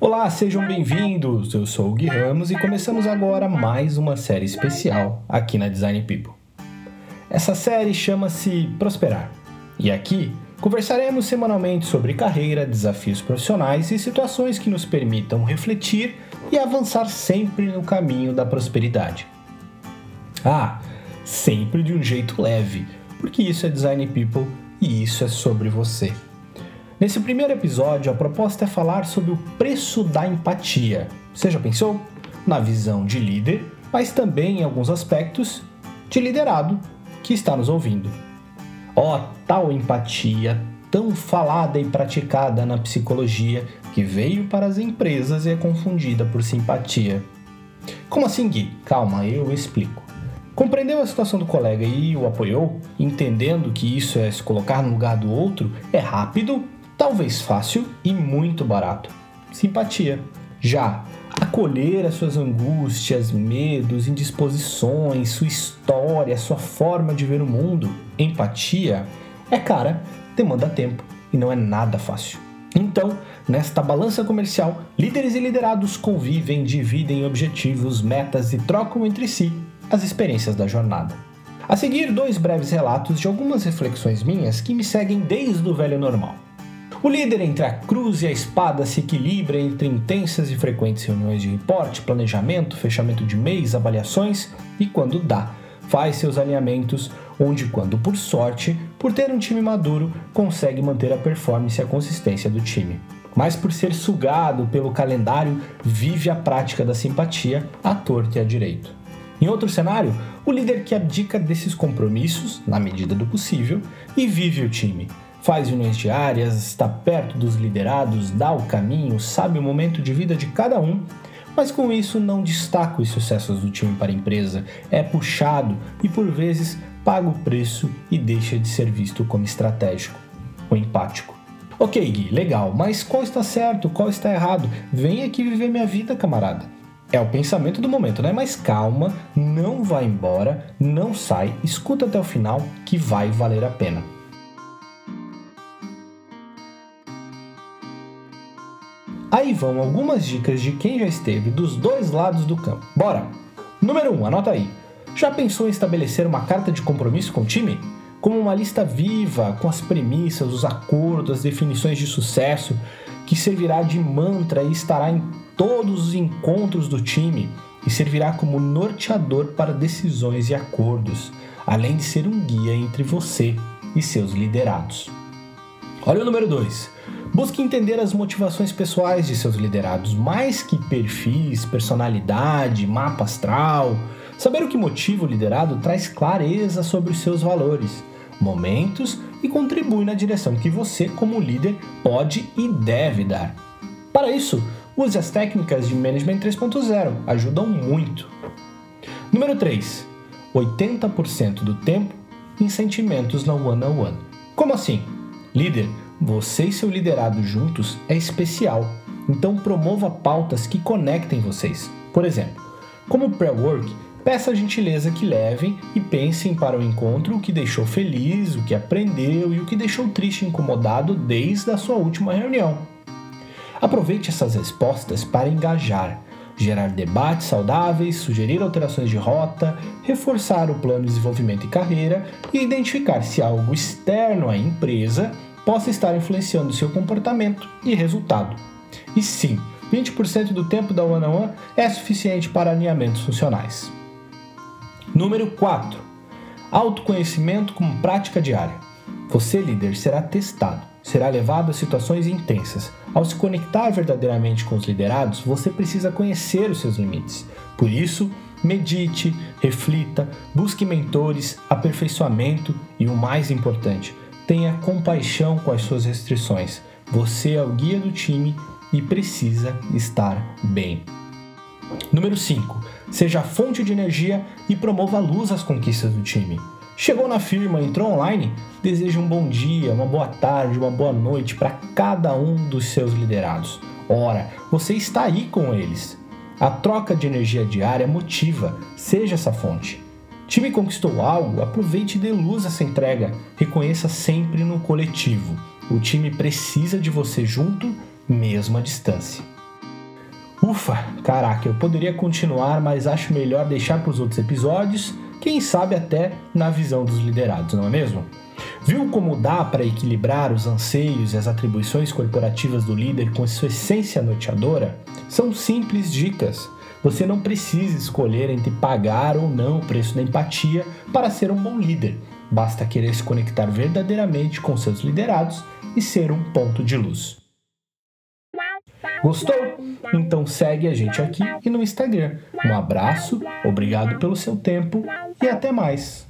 Olá, sejam bem-vindos. Eu sou o Gui Ramos e começamos agora mais uma série especial aqui na Design People. Essa série chama-se Prosperar. E aqui conversaremos semanalmente sobre carreira, desafios profissionais e situações que nos permitam refletir e avançar sempre no caminho da prosperidade. Ah, sempre de um jeito leve, porque isso é Design People e isso é sobre você. Nesse primeiro episódio, a proposta é falar sobre o preço da empatia. Você já pensou? Na visão de líder, mas também em alguns aspectos de liderado que está nos ouvindo. Ó, oh, tal empatia tão falada e praticada na psicologia que veio para as empresas e é confundida por simpatia. Como assim, Gui? Calma, eu explico. Compreendeu a situação do colega e o apoiou, entendendo que isso é se colocar no lugar do outro, é rápido talvez fácil e muito barato. Simpatia. Já acolher as suas angústias, medos, indisposições, sua história, sua forma de ver o mundo, empatia, é cara, demanda tempo e não é nada fácil. Então, nesta balança comercial, líderes e liderados convivem, dividem objetivos, metas e trocam entre si as experiências da jornada. A seguir, dois breves relatos de algumas reflexões minhas que me seguem desde o velho normal. O líder entre a cruz e a espada se equilibra entre intensas e frequentes reuniões de reporte, planejamento, fechamento de mês, avaliações e, quando dá, faz seus alinhamentos, onde, quando por sorte, por ter um time maduro, consegue manter a performance e a consistência do time. Mas por ser sugado pelo calendário, vive a prática da simpatia à torta e à direito. Em outro cenário, o líder que abdica desses compromissos, na medida do possível, e vive o time, faz reuniões diárias, está perto dos liderados, dá o caminho, sabe o momento de vida de cada um, mas com isso não destaca os sucessos do time para a empresa, é puxado e por vezes paga o preço e deixa de ser visto como estratégico ou empático. Ok, Gui, legal, mas qual está certo, qual está errado? Vem aqui viver minha vida, camarada. É o pensamento do momento, né? Mas calma, não vai embora, não sai, escuta até o final que vai valer a pena. Aí vão algumas dicas de quem já esteve dos dois lados do campo. Bora! Número 1, um, anota aí. Já pensou em estabelecer uma carta de compromisso com o time? Como uma lista viva, com as premissas, os acordos, as definições de sucesso, que servirá de mantra e estará em todos os encontros do time e servirá como norteador para decisões e acordos, além de ser um guia entre você e seus liderados. Olha o número 2. Busque entender as motivações pessoais de seus liderados, mais que perfis, personalidade, mapa astral. Saber o que motiva o liderado traz clareza sobre os seus valores, momentos e contribui na direção que você, como líder, pode e deve dar. Para isso, use as técnicas de Management 3.0, ajudam muito. Número 3. 80% do tempo em sentimentos na one-on-one. -on -one. Como assim? Líder, você e seu liderado juntos é especial, então promova pautas que conectem vocês. Por exemplo, como pré-work, peça a gentileza que levem e pensem para o encontro o que deixou feliz, o que aprendeu e o que deixou triste e incomodado desde a sua última reunião. Aproveite essas respostas para engajar, gerar debates saudáveis, sugerir alterações de rota, reforçar o plano de desenvolvimento e carreira e identificar se algo externo à empresa possa estar influenciando seu comportamento e resultado. E sim, 20% do tempo da one-on-one é suficiente para alinhamentos funcionais. Número 4. Autoconhecimento como prática diária. Você, líder, será testado, será levado a situações intensas. Ao se conectar verdadeiramente com os liderados, você precisa conhecer os seus limites. Por isso, medite, reflita, busque mentores, aperfeiçoamento e o mais importante, Tenha compaixão com as suas restrições. Você é o guia do time e precisa estar bem. Número 5. Seja fonte de energia e promova a luz às conquistas do time. Chegou na firma, entrou online? Deseje um bom dia, uma boa tarde, uma boa noite para cada um dos seus liderados. Ora, você está aí com eles. A troca de energia diária motiva, seja essa fonte time conquistou algo, aproveite e dê luz a essa entrega. Reconheça sempre no coletivo. O time precisa de você junto, mesmo à distância. Ufa, caraca, eu poderia continuar, mas acho melhor deixar para os outros episódios, quem sabe até na visão dos liderados, não é mesmo? Viu como dá para equilibrar os anseios e as atribuições corporativas do líder com sua essência norteadora? São simples dicas. Você não precisa escolher entre pagar ou não o preço da empatia para ser um bom líder. Basta querer se conectar verdadeiramente com seus liderados e ser um ponto de luz. Gostou? Então segue a gente aqui e no Instagram. Um abraço, obrigado pelo seu tempo e até mais.